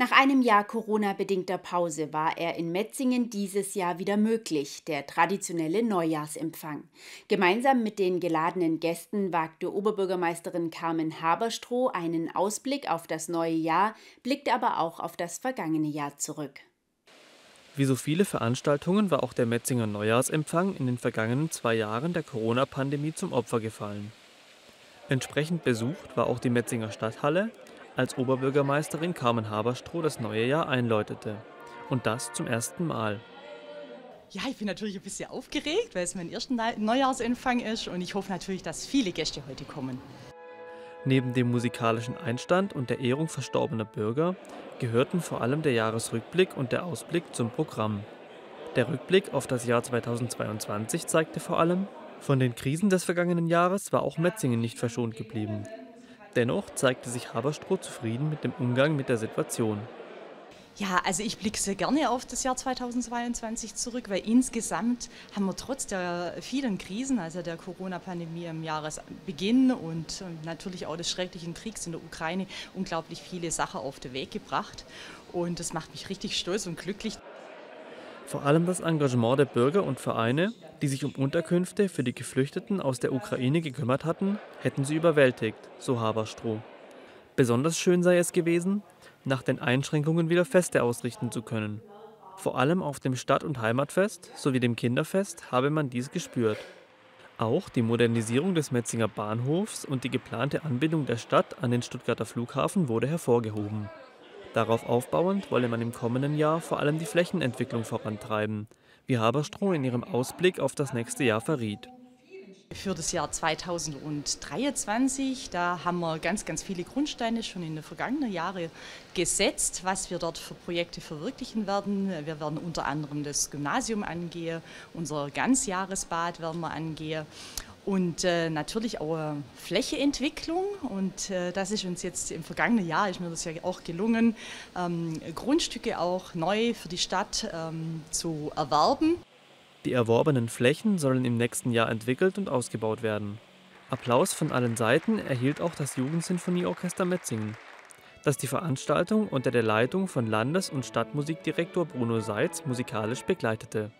Nach einem Jahr Corona-bedingter Pause war er in Metzingen dieses Jahr wieder möglich, der traditionelle Neujahrsempfang. Gemeinsam mit den geladenen Gästen wagte Oberbürgermeisterin Carmen Haberstroh einen Ausblick auf das neue Jahr, blickte aber auch auf das vergangene Jahr zurück. Wie so viele Veranstaltungen war auch der Metzinger Neujahrsempfang in den vergangenen zwei Jahren der Corona-Pandemie zum Opfer gefallen. Entsprechend besucht war auch die Metzinger Stadthalle, als Oberbürgermeisterin Carmen Haberstroh das neue Jahr einläutete. Und das zum ersten Mal. Ja, ich bin natürlich ein bisschen aufgeregt, weil es mein erster Neujahrsempfang ist und ich hoffe natürlich, dass viele Gäste heute kommen. Neben dem musikalischen Einstand und der Ehrung verstorbener Bürger gehörten vor allem der Jahresrückblick und der Ausblick zum Programm. Der Rückblick auf das Jahr 2022 zeigte vor allem, von den Krisen des vergangenen Jahres war auch Metzingen nicht verschont geblieben. Dennoch zeigte sich Haberstroh zufrieden mit dem Umgang mit der Situation. Ja, also ich blicke sehr gerne auf das Jahr 2022 zurück, weil insgesamt haben wir trotz der vielen Krisen, also der Corona-Pandemie im Jahresbeginn und natürlich auch des schrecklichen Kriegs in der Ukraine, unglaublich viele Sachen auf den Weg gebracht. Und das macht mich richtig stolz und glücklich. Vor allem das Engagement der Bürger und Vereine, die sich um Unterkünfte für die Geflüchteten aus der Ukraine gekümmert hatten, hätten sie überwältigt, so Haberstroh. Besonders schön sei es gewesen, nach den Einschränkungen wieder Feste ausrichten zu können. Vor allem auf dem Stadt- und Heimatfest sowie dem Kinderfest habe man dies gespürt. Auch die Modernisierung des Metzinger Bahnhofs und die geplante Anbindung der Stadt an den Stuttgarter Flughafen wurde hervorgehoben. Darauf aufbauend wolle man im kommenden Jahr vor allem die Flächenentwicklung vorantreiben, wie Haberstroh in ihrem Ausblick auf das nächste Jahr verriet. Für das Jahr 2023, da haben wir ganz, ganz viele Grundsteine schon in den vergangenen Jahren gesetzt, was wir dort für Projekte verwirklichen werden. Wir werden unter anderem das Gymnasium angehen, unser Ganzjahresbad werden wir angehen und äh, natürlich auch äh, Flächeentwicklung. Und äh, das ist uns jetzt im vergangenen Jahr, ist mir das ja auch gelungen, ähm, Grundstücke auch neu für die Stadt ähm, zu erwerben. Die erworbenen Flächen sollen im nächsten Jahr entwickelt und ausgebaut werden. Applaus von allen Seiten erhielt auch das Jugendsinfonieorchester Metzingen, das die Veranstaltung unter der Leitung von Landes- und Stadtmusikdirektor Bruno Seitz musikalisch begleitete.